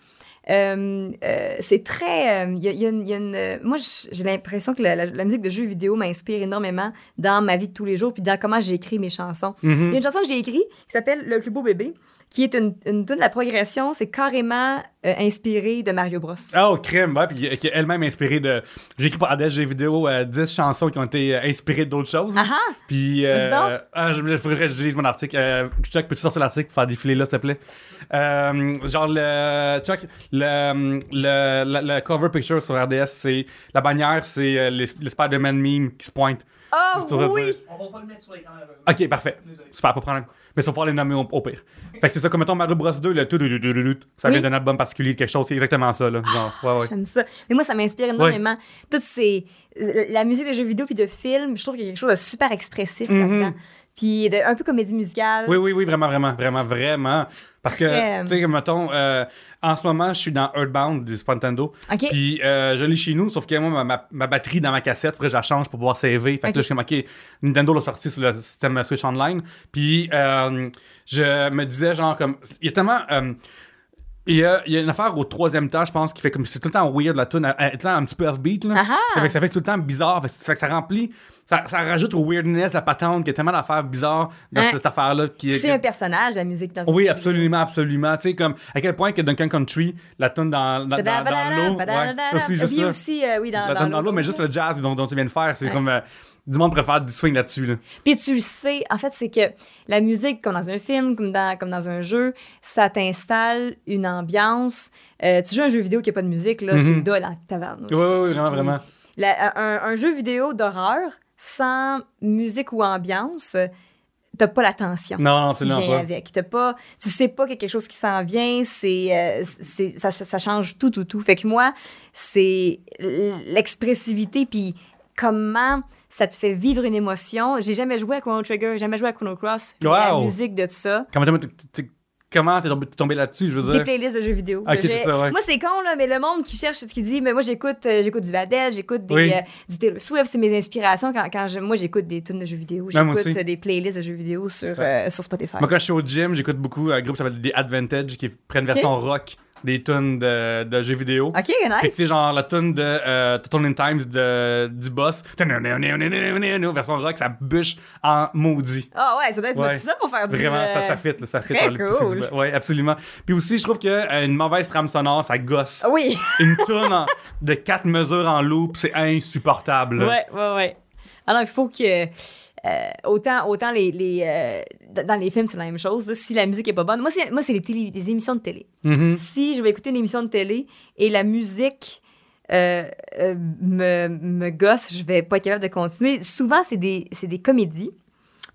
Euh, euh, c'est très... euh, Il y a, y une... il y a une, moi, j'ai l'impression que la, la- la musique de jeux vidéo m'inspire énormément dans ma vie de tous les jours, puis dans comment j'écris mes chansons. Il y a une chanson que j'ai écrite qui s'appelle Le plus beau bébé, qui est une, une tune de la progression. C'est carrément euh, inspiré de Mario Bros. Ah, oh, crème, ouais, puis qui est elle-même inspirée de. J'ai écrit pour Adèle Jeux vidéo euh, 10 chansons qui ont été euh, inspirées d'autres choses. Ah ah! Puis, euh, ah, je, il faudrait que je lise mon article. Euh, Chuck, peux-tu sortir l'article pour faire défiler là, s'il te plaît? Euh, genre, le, Chuck, le, le, le, le cover picture sur RDS, c'est. La bannière, c'est euh, les, les Spider-Man meme qui se pointent. Oh oui! On va pas le mettre sur l'écran. malheureusement. Ok, parfait. Désolé. Super, pas de problème. Mais on va les nommer au, au pire. Fait que c'est ça, comme mettons Mario Bros 2, le tout, tout, tout, tout, tout, ça vient d'un album particulier, quelque chose, c'est exactement ça, là. Genre, ouais, ouais. J'aime ça. Mais moi, ça m'inspire énormément. Toutes ces... La musique de jeux vidéo puis de films, je trouve qu'il y a quelque chose de super expressif Mhm. là-dedans. Puis de, un peu comédie musicale. Oui, oui, oui, vraiment, vraiment, vraiment, vraiment. Parce que, tu sais, mettons, euh, en ce moment, je suis dans Earthbound du Super Nintendo. OK. Puis euh, je l'ai chez nous, sauf que moi, ma, ma- ma batterie dans ma cassette, que je la change pour pouvoir saver. Fait que Ok. là, je suis Nintendo l'a sorti sur le système Switch Online. Puis euh, je me disais, genre, comme, il y a tellement. Il y, a, il y a une affaire au troisième temps, je pense, qui fait comme c'est tout le temps weird la tune, un petit peu offbeat. Là. Ah ah! Ça, fait que ça fait tout le temps bizarre. Ça fait que ça remplit, ça, ça rajoute au weirdness la patente, qu'il y a tellement d'affaires bizarres dans Hein? cette affaire-là. Qui, C'est un personnage, la musique dans oui, absolument, absolument. Tu sais, comme à quel point que Duncan Country, la tune dans, dans, dans, dans l'eau, ouais, ça aussi, juste ça. aussi, euh, oui, dans, La dans tune dans l'eau, mais juste le jazz dont, dont tu viens de faire, c'est Ouais. comme euh, du monde préfère du swing là-dessus. Là. Puis tu le sais, en fait, c'est que la musique, comme dans un film, comme dans, comme dans un jeu, ça t'installe une ambiance. Euh, tu joues un jeu vidéo qui n'a pas de musique, là, Mhm. c'est dole en tabarnouche. Oui, oui, vraiment, vraiment. la- un, un jeu vidéo d'horreur sans musique ou ambiance, t'as pas la tension. Non, non, qui absolument vient pas. avec. T'as pas, tu sais pas qu'il y a quelque chose qui s'en vient, c'est, euh, ça, ça change tout, tout, tout. Fait que moi, c'est l'expressivité, puis comment ça te fait vivre une émotion. J'ai jamais joué à Chrono Trigger, j'ai jamais joué à Chrono Cross. mais La Wow. musique de ça. Comment t'es- comment tombé, là-dessus, je veux Des dire? playlists de jeux vidéo. Ça, ouais. Moi, c'est con, là, mais le monde qui cherche, qui dit, mais moi, j'écoute, euh, j'écoute du Adele, j'écoute des, Oui. euh, du Taylor Swift, c'est mes inspirations. Quand, quand je- moi, j'écoute des tunes de jeux vidéo, j'écoute euh, des playlists de jeux vidéo sur, sur Spotify. Moi, quand je suis au gym, j'écoute beaucoup un groupe qui s'appelle The Advantage, qui prend une version rock des tunes de, de jeux vidéo. Ok, Fait que, tu nice. sais, genre la tune de euh, Total in Times de, du boss, version rock, ça bûche en maudit. Ah ouais, ça doit être Ouais. motivant pour faire du. Vraiment, ça, ça fit, là, ça fit. très cool. du. Ouais, absolument. Puis aussi, je trouve que euh, une mauvaise trame sonore, ça gosse. Oui, Une tune en- de quatre mesures en loop, c'est insupportable. là. ouais, ouais, ouais. Alors, il faut que. Euh, autant autant les, les, euh, dans les films, c'est la même chose. là. Si la musique est pas bonne, moi, c'est, moi, c'est les, télé- émissions de télé. Mhm. Si je vais écouter une émission de télé et la musique euh, me, me gosse, je vais pas être capable de continuer. Souvent, c'est des, c'est des comédies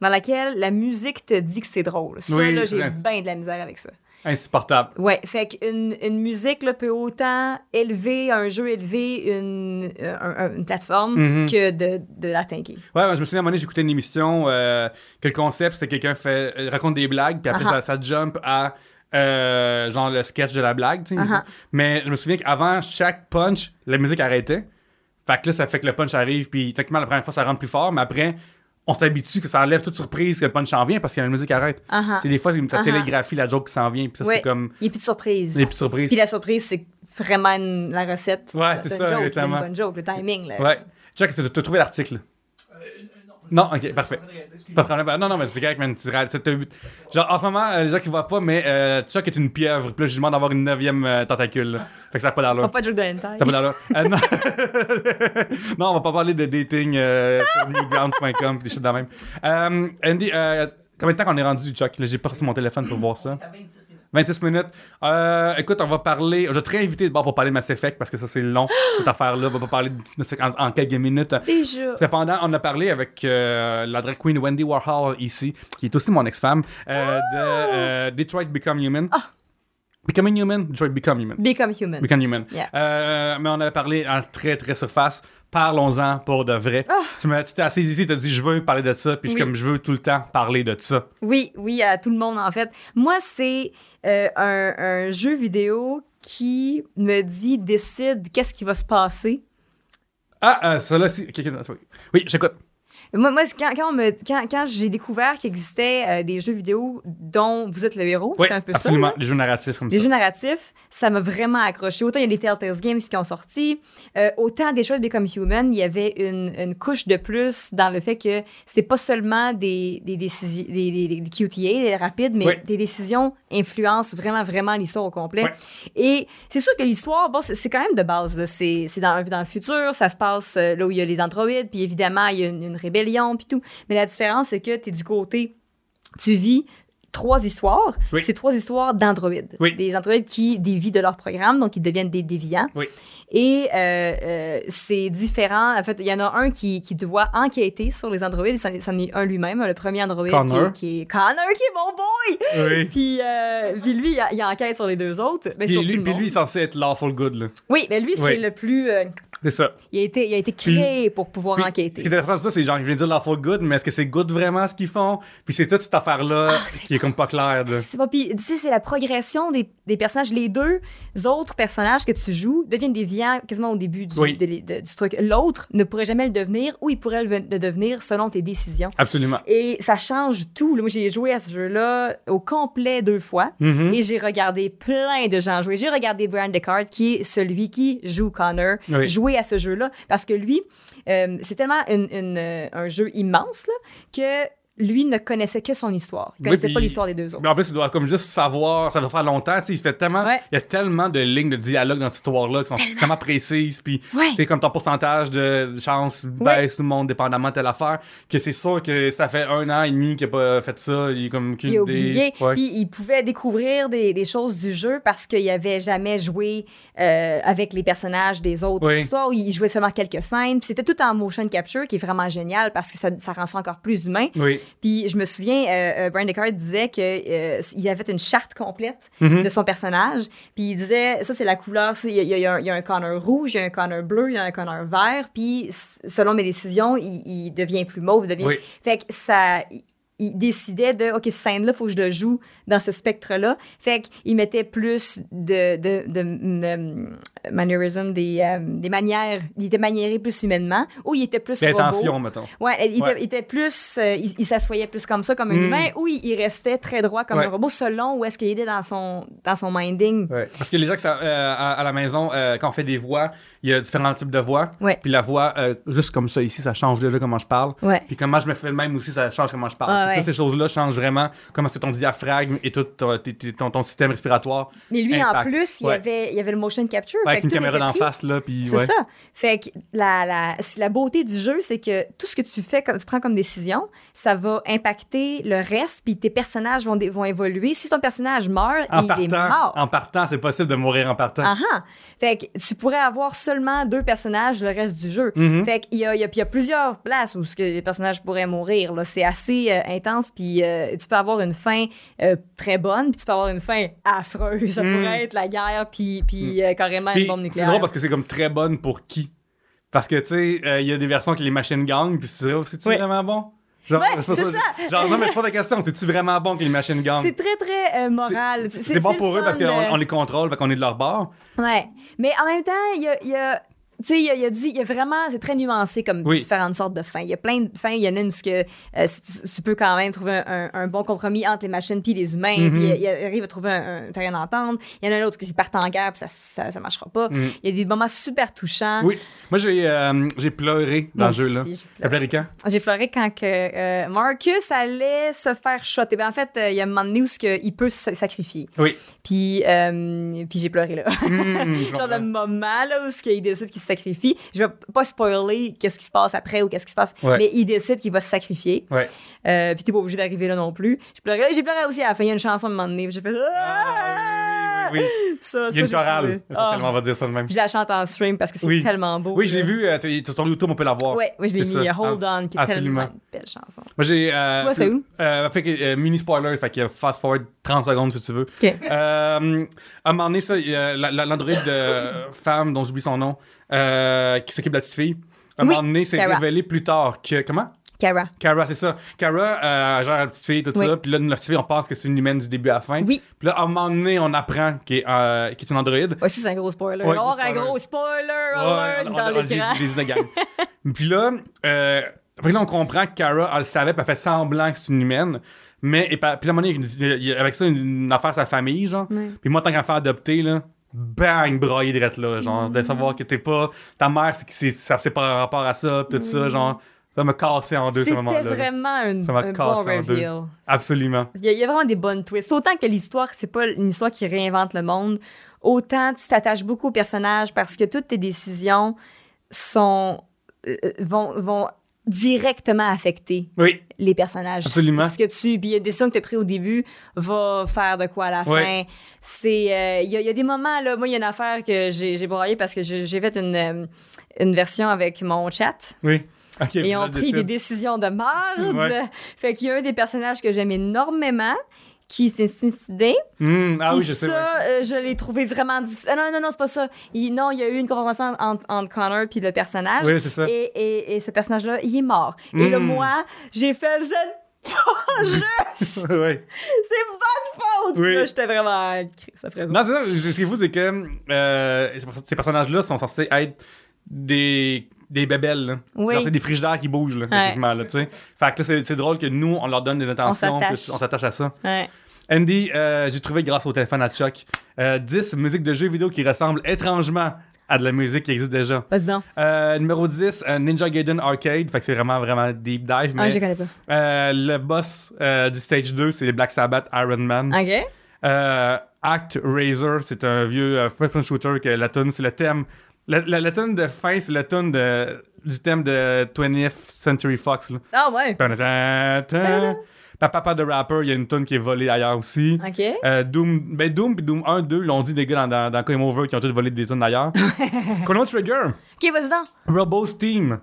dans lesquelles la musique te dit que c'est drôle. Ça, Oui, là, j'ai bien de la misère avec ça. Insupportable. Ouais, fait qu'une une musique là, peut autant élever un jeu, élever une, euh, un- un- une plateforme Mhm. que de, de la tanker. Ouais, moi, je me souviens à un moment donné, j'écoutais une émission euh, que le concept, c'était quelqu'un fait euh, raconte des blagues, puis après ça, ça jump à euh, genre le sketch de la blague, tu sais. Mais je me souviens qu'avant chaque punch, la musique arrêtait. Fait que là, ça fait que le punch arrive, puis techniquement, la première fois, ça rentre plus fort, mais après, on s'habitue que ça enlève toute surprise que le punch s'en vient parce que la musique arrête. Ah ah. C'est des fois, ça Ah télégraphie la joke qui s'en vient, puis ça, Ouais. c'est comme Il n'y a plus de surprise. surprises. Puis la surprise, c'est vraiment une- la recette. Ouais, de- c'est ça, joke, exactement. Une bonne joke, le timing. Là. Ouais. Check, c'est de te trouver l'article. Non, ok, parfait. Pas de problème. Non, non, mais c'est correct, man. Tu râles, Genre, en ce moment, euh, les gens qui voient pas, mais euh, Chuck est une pieuvre. Puis là, je demande d'avoir une neuvième euh, tentacule. Fait que ça n'a pas d'allure. pas de joke de hentai. Ça n'a pas d'allure. Euh, non. non, on va pas parler de dating euh, sur newgrounds.com des shit de la même. Euh, Andy, euh, combien de temps qu'on est rendu, Chuck? Là, j'ai pas sorti mon téléphone pour voir ça. 26 minutes. Euh, écoute, on va parler. Je vais te réinviter de bord pour parler de Mass Effect parce que ça, c'est long, cette affaire-là. On va pas parler de, en, en quelques minutes. Déjà. Cependant, on a parlé avec euh, la drag queen Wendy Warhol ici, qui est aussi mon ex-femme, euh, de euh, Detroit Become Human. Becoming Human? Detroit Become Human. Become human. Become Human. Yeah. Mais on avait parlé en très, très surface. Parlons-en pour de vrai. Tu m'as- tu t'es assise ici, tu as dit je veux parler de ça, puis je comme je veux tout le temps parler de ça. Oui, oui, à tout le monde, en fait. Moi, c'est euh, un, un jeu vidéo qui me dit, décide qu'est-ce qui va se passer. Ah, euh, ça là, si. Oui, j'écoute. Moi, moi quand, quand, j'ai découvert qu'il existait euh, des jeux vidéo dont vous êtes le héros, Oui, c'était un peu absolument. ça. là. Les jeux narratifs comme Les ça. jeux narratifs, ça m'a vraiment accroché. Autant il y a des Telltale Games qui ont sorti, euh, autant des choses de Become Human, il y avait une, une couche de plus dans le fait que c'est pas seulement des, des décisions, des, des, des QTA, des rapides, mais Oui. des décisions influencent vraiment, vraiment l'histoire au complet. Et c'est sûr que l'histoire, bon, c'est quand même de base. c'est dans, dans le futur, ça se passe euh, là où il y a les androïdes, puis évidemment, il y a une, une rébellion, puis tout. Mais la différence, c'est que tu es du côté, tu vis trois histoires. Oui. C'est trois histoires d'androïdes. Oui. Des androïdes qui dévient de leur programme, donc ils deviennent des déviants. Oui. Et euh, euh, c'est différent. En fait, il y en a un qui, qui doit enquêter sur les androïdes. C'en est, est un lui-même, le premier androïde qui Connor. est, qui est Connor, qui est mon boy! Puis, euh, puis lui, il, il enquête sur les deux autres. Mais sur lui, puis il est censé être lawful good, là. Oui, mais lui, c'est le plus. C'est ça. il, a été, il a été créé pour pouvoir Puis, enquêter. Ce qui est intéressant de ça, c'est genre, il vient de dire lawful good, mais est-ce que c'est good vraiment ce qu'ils font? Puis c'est toute cette affaire-là Ah, c'est qui est comme pas claire. C'est pas, puis, tu sais, c'est la progression des, des personnages. Les deux autres personnages que tu joues deviennent des viants quasiment au début du, Oui. de- de- du truc. L'autre ne pourrait jamais le devenir ou il pourrait le, le devenir selon tes décisions. Absolument. Et ça change tout. Moi, j'ai joué à ce jeu-là au complet deux fois. Mhm. Et j'ai regardé plein de gens jouer. J'ai regardé Brian Descartes, qui est celui qui joue Connor, Oui. jouer à ce jeu-là. Parce que lui, euh, c'est tellement euh, un jeu immense que lui ne connaissait que son histoire. Il Oui, connaissait pas l'histoire des deux autres. Mais en plus, il doit comme juste savoir, ça doit faire longtemps, tu sais, il se fait tellement, Ouais. il y a tellement de lignes de dialogue dans cette histoire-là qui sont tellement, précises, puis Ouais. tu sais, comme ton pourcentage de chance baisse tout le monde dépendamment de telle affaire, que c'est sûr que ça fait un an et demi qu'il a pas fait ça, il est comme Il a oublié. Ouais. Puis il pouvait découvrir des, des choses du jeu parce qu'il avait jamais joué euh, avec les personnages des autres Oui. histoires. Il jouait seulement quelques scènes. Puis c'était tout en motion capture qui est vraiment génial parce que ça, ça rend ça encore plus humain. Oui. Puis je me souviens, euh, euh, Brian Descartes disait qu'il avait une charte complète Mhm. de son personnage. Puis il disait, ça c'est la couleur, il y, a- il y a un- il y a un Connor rouge, il y a un Connor bleu, il y a un Connor vert. Puis selon mes décisions, il, il devient plus mauve, devient... Oui. Fait que ça... il- décidait de, OK, cette scène-là, il faut que je le joue dans ce spectre-là. Fait qu'il mettait plus de, de, de, de, mannerism, des, euh, des manières. Il était maniéré plus humainement ou il était plus. Intentions, mettons. Ouais, il, Ouais. Était, il était plus. euh, il il s'assoyait plus comme ça, comme un Mm. humain, ou il, il restait très droit comme Ouais. un robot, selon où est-ce qu'il était dans son, dans son minding. Ouais. Parce que les gens qui sont euh, à, à la maison, euh, quand on fait des voix, il y a différents types de voix. Ouais. Puis la voix, euh, juste comme ça ici, ça change déjà comment je parle. Ouais. Puis comment je me fais le même aussi, ça change comment je parle. Ah ouais. Toutes ces choses-là changent vraiment comment c'est ton diaphragme et tout ton, ton, ton système respiratoire. Mais lui, en plus, il y avait, il y avait le motion capture. Ouais, fait avec une caméra d'en face, là. Puis C'est ça. Fait que la, la, la beauté du jeu, c'est que tout ce que tu fais, comme tu prends comme décision, ça va impacter le reste, puis tes personnages vont, vont évoluer. Si ton personnage meurt, En il est partant, mort. en partant, c'est possible de mourir en partant. Ah. Fait que tu pourrais avoir seulement deux personnages le reste du jeu. Mhm. Fait qu'il y a, il y a- y a plusieurs places où ce que les personnages pourraient mourir. C'est assez euh, intense, puis euh, tu peux avoir une fin euh, très bonne, puis tu peux avoir une fin affreuse. Ça Mhm. pourrait être la guerre, puis, puis euh, carrément Puis, une bombe c'est nucléaire. drôle parce que c'est comme très bonne pour qui? Parce que, tu sais, euh, il y a des versions que les machines gagnent, puis c'est Ouais. vraiment bon? Genre, Ouais, c'est ça. Genre, non, mais c'est pas la question. C'est-tu vraiment bon que les machines gagnent? C'est très, très euh, moral. C'est bon pour le eux parce fun, qu'on euh, on les contrôle, qu'on est de leur bord. Ouais. Mais en même temps, il y a. il y a- tu sais, il a, il dit, il y a vraiment, c'est très nuancé comme Oui. différentes sortes de fins. Il y a plein de fins. Il y en a une où ce que, euh, tu, tu peux quand même trouver un, un- un bon compromis entre les machines puis les humains, Mhm. puis il, il arrive à trouver un, un terrain d'entente. Il y en a un autre qui partent en guerre puis ça, ça, ça marchera pas. Mhm. Il y a des moments super touchants. Oui. Moi, j'ai euh, j'ai pleuré dans le jeu-là. j'ai pleuré. quand? J'ai pleuré quand que, euh, Marcus allait se faire shotter. Ben, en fait, euh, il y a un moment donné où ce que il peut se sacrifier. Oui. Puis, euh, puis j'ai pleuré là. Je genre comprends. moment là où ce qu'il décide qu'il se sacrifie. Je vais pas spoiler qu'est-ce qui se passe après ou qu'est-ce qui se passe, Ouais. mais il décide qu'il va se sacrifier. Ouais. Euh, puis t'es pas obligé d'arriver là non plus. J'ai pleuré, j'ai pleuré aussi à la fin. Il y a une chanson à un moment donné. J'ai fait Ah, oui, oui, oui, oui. Ça, Il y a une chorale. Essentiellement, on va dire ça de même. Je la chante en stream parce que c'est Oui. tellement beau. Oui, je l'ai vu. euh, Sur ton YouTube, on peut la voir. Ouais, oui, je l'ai mis. ça. Hold On, qui est Absolument. tellement une belle chanson. Moi, j'ai. euh, Toi, c'est où? euh, fait que, euh, mini spoiler, fait que fast forward 30 secondes si tu veux. OK. Euh, à un moment donné, ça, de femme dont j'oublie son nom, qui s'occupe de la petite fille. À un Oui, moment donné, c'est révélé plus tard que. Comment? Cara. Kara, c'est ça. Kara euh, gère la petite fille, tout Oui. ça. Puis là, la petite fille, on pense que c'est une humaine du début à la fin. Oui. Puis là, à un moment donné, on apprend qu'elle est, euh, est une androïde. Ouais, c'est un gros spoiler. Ouais, un gros spoiler Ouais, alert on- dans l'écran. j'ai dit la gang. Puis là, euh, après là, on comprend que Kara, elle le savait, puis elle fait semblant que c'est une humaine. Mais, et, puis là, à un moment donné, il y a- avec ça, une, une affaire sa famille, genre. Ouais. Puis moi, tant qu'à faire adopter, là, bang, brailler direct là. Genre, de savoir que t'es pas. Ta mère, c'est, ça, c'est par rapport à ça, pis tout ça, genre. Ça m'a cassé en deux, ce C'était moment-là. vraiment une, Ça un bon en deux. reveal. Absolument. Il y, a, il y a vraiment des bonnes twists. Autant que l'histoire, c'est pas une histoire qui réinvente le monde, autant tu t'attaches beaucoup au personnage parce que toutes tes décisions sont euh, vont, vont directement affecter Oui, les personnages. Absolument. Ce que tu puis il y a des décisions que tu as prises au début va faire de quoi à la Ouais. fin. C'est euh, il y, a- il y a des moments là, moi il y a une affaire que j'ai j'ai broyé parce que j'ai j'ai fait une euh, une version avec mon chat. oui. Ok, Et ont pris décide. des décisions de merde. Ouais. Fait qu'il y a un des personnages que j'aime énormément qui s'est suicidé. Hmm, ah Puis oui, je sais. ça, ouais. euh, je l'ai trouvé vraiment difficile. Ah non, non, non, c'est pas ça. Il- non, il y a eu une conversation entre, entre Connor puis le personnage. Oui, c'est ça. Et, et, et ce personnage-là, il est mort. Et là, Mm. moi, j'ai fait pas juste. ouais. c'est votre faute. Oui. Là, j'étais vraiment ça ferait Non, c'est ça. Ce qui est fou, c'est que euh, ces personnages-là sont censés être des, des bébelles. Là. Oui. C'est des frigidaires qui bougent, là, là. Fait que là, c'est, drôle que nous, on leur donne des intentions, on s'attache à ça. Ouais. Andy, euh, j'ai trouvé grâce au téléphone à Chuck euh, 10 musiques de jeux vidéo qui ressemblent étrangement à de la musique qui existe déjà. Vas-y donc. Euh, numéro 10, euh, Ninja Gaiden Arcade. Fait que c'est vraiment, vraiment deep dive. Ah, je connais pas. euh, le boss euh, du stage 2, c'est les Black Sabbath Iron Man. OK. Euh, Act Razor, c'est un vieux euh, first-person shooter que la tune, c'est le thème. La, la, la tune de fin, c'est le tune de, du thème de 20th Century Fox. Là. Ah ouais. Ta-da-ta-ta. Papa de Rapper, il y a une tune qui est volée ailleurs aussi. OK. Euh, Doom, ben Doom puis Doom 1, 2, l'ont dit des gars dans, dans, dans Game Over qui ont tous volé des tunes d'ailleurs. Chrono Trigger, OK, vas-y donc. Robo's Team,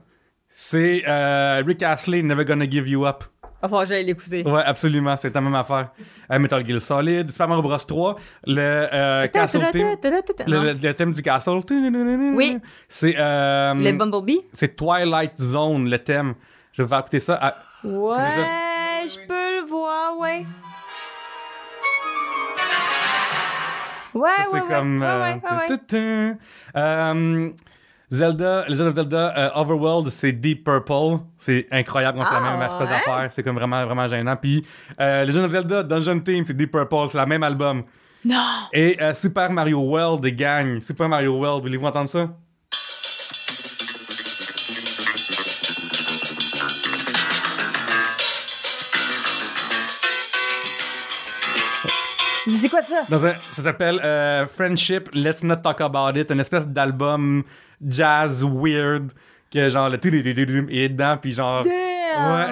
c'est euh, Rick Astley, Never Gonna Give You Up. Que j'aille l'écouter. Ouais, absolument, c'est la même affaire. Euh, Metal Gear Solid, Super Mario Bros 3, le euh, Castle Theme. Le, thème du castle. Oui. C'est euh, Le Bumblebee? c'est Twilight Zone, le thème. Je vais faire écouter ça. à- Ouais, je peux le voir, ouais. Ouais, Ça, ouais, c'est ouais, comme. ouais, euh, ouais, ouais, ouais. Zelda, Legend of Zelda euh, Overworld, c'est Deep Purple. C'est incroyable quand c'est la Ah, même espèce ouais? d'affaire. C'est comme vraiment, vraiment gênant. Puis euh, Legend of Zelda Dungeon Team, c'est Deep Purple. C'est le même album. Non! Et euh, Super Mario World gagne. Super Mario World, voulez-vous entendre ça? C'est quoi ça? Dans un- ça s'appelle euh, Friendship, Let's Not Talk About It, une espèce d'album jazz weird que genre le est dedans puis genre Damn!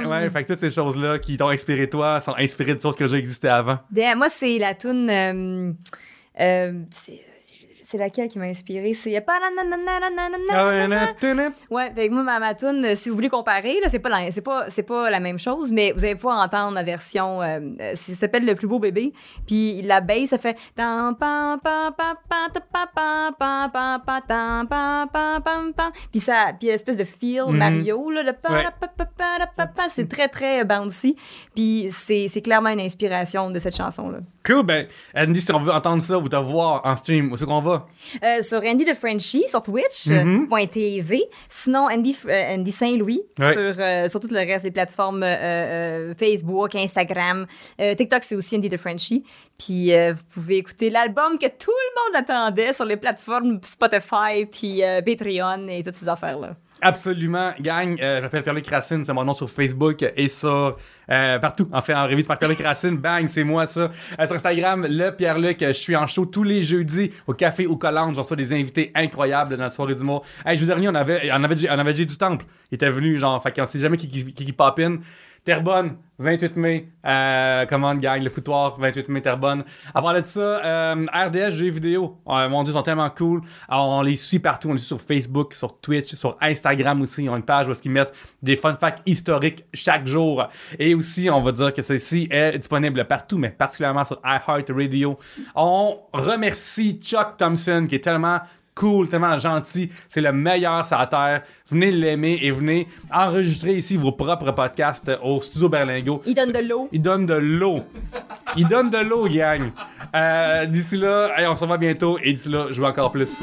ouais ouais fait que toutes ces choses là qui t'ont inspiré toi sont inspirées de choses ont déjà existé avant. Damn, moi, c'est la toune. euh, euh, c'est c'est laquelle qui m'a inspiré? C'est. Ah ouais, là, tudum. Ouais, fait que moi, ma, ma toune, euh, si vous voulez comparer, là, c'est pas, la- c'est pas, c'est pas la même chose, mais vous allez pouvoir entendre la version, euh, euh, ça s'appelle Le plus beau bébé, puis la bass, ça fait puis ça, puis espèce de feel Mhm. Mario, là, Ouais. c'est très, très bouncy, puis c'est, c'est clairement une inspiration de cette chanson-là. Cool, ben Andy si on veut entendre ça ou te voir en stream, où c'est qu'on va? Euh, sur Andy de Frenchie, sur Twitch, Mhm. euh, .tv. Sinon, Andy, euh, Andy Saint-Louis, Ouais. sur, sur tout le reste des plateformes Facebook, Instagram. TikTok, c'est aussi Andy de Frenchie. Puis vous pouvez écouter l'album que tout le monde attendait sur les plateformes Spotify, puis Patreon et toutes ces affaires-là. Absolument, gang. Euh, je m'appelle Pierre-Luc Racine, c'est mon nom sur Facebook et sur euh, partout. En fait, en revue par Pierre-Luc Racine, bang, c'est moi ça. Euh, sur Instagram, le Pierre-Luc, je suis en show tous les jeudis au Café au Collange. Je reçois des invités incroyables dans la soirée d'humour. Hey, je vous on avait, on avait, on avait du Temple. Il était venu, genre, fait sait jamais qui, qui, qui, qui pop in. Terrebonne, 28 mai. Euh, commande, gang, le foutoir, 28 mai, Terrebonne. À part de ça, euh, RDS, jeux vidéo. Mon Dieu, ils sont tellement cool. Alors, on les suit partout. On les suit sur Facebook, sur Twitch, sur Instagram aussi. Ils ont une page où ils mettent des fun facts historiques chaque jour. Et aussi, on va dire que ceci est disponible partout, mais particulièrement sur iHeartRadio. On remercie Chuck Thompson, qui est tellement cool, tellement gentil. C'est le meilleur sur la terre. Venez l'aimer et venez enregistrer ici vos propres podcasts au Studio Berlingo. Il donne de l'eau. Il donne de l'eau. Il donne de l'eau, gang. Euh, d'ici là, hey, on se revoit bientôt et d'ici là, je veux encore plus.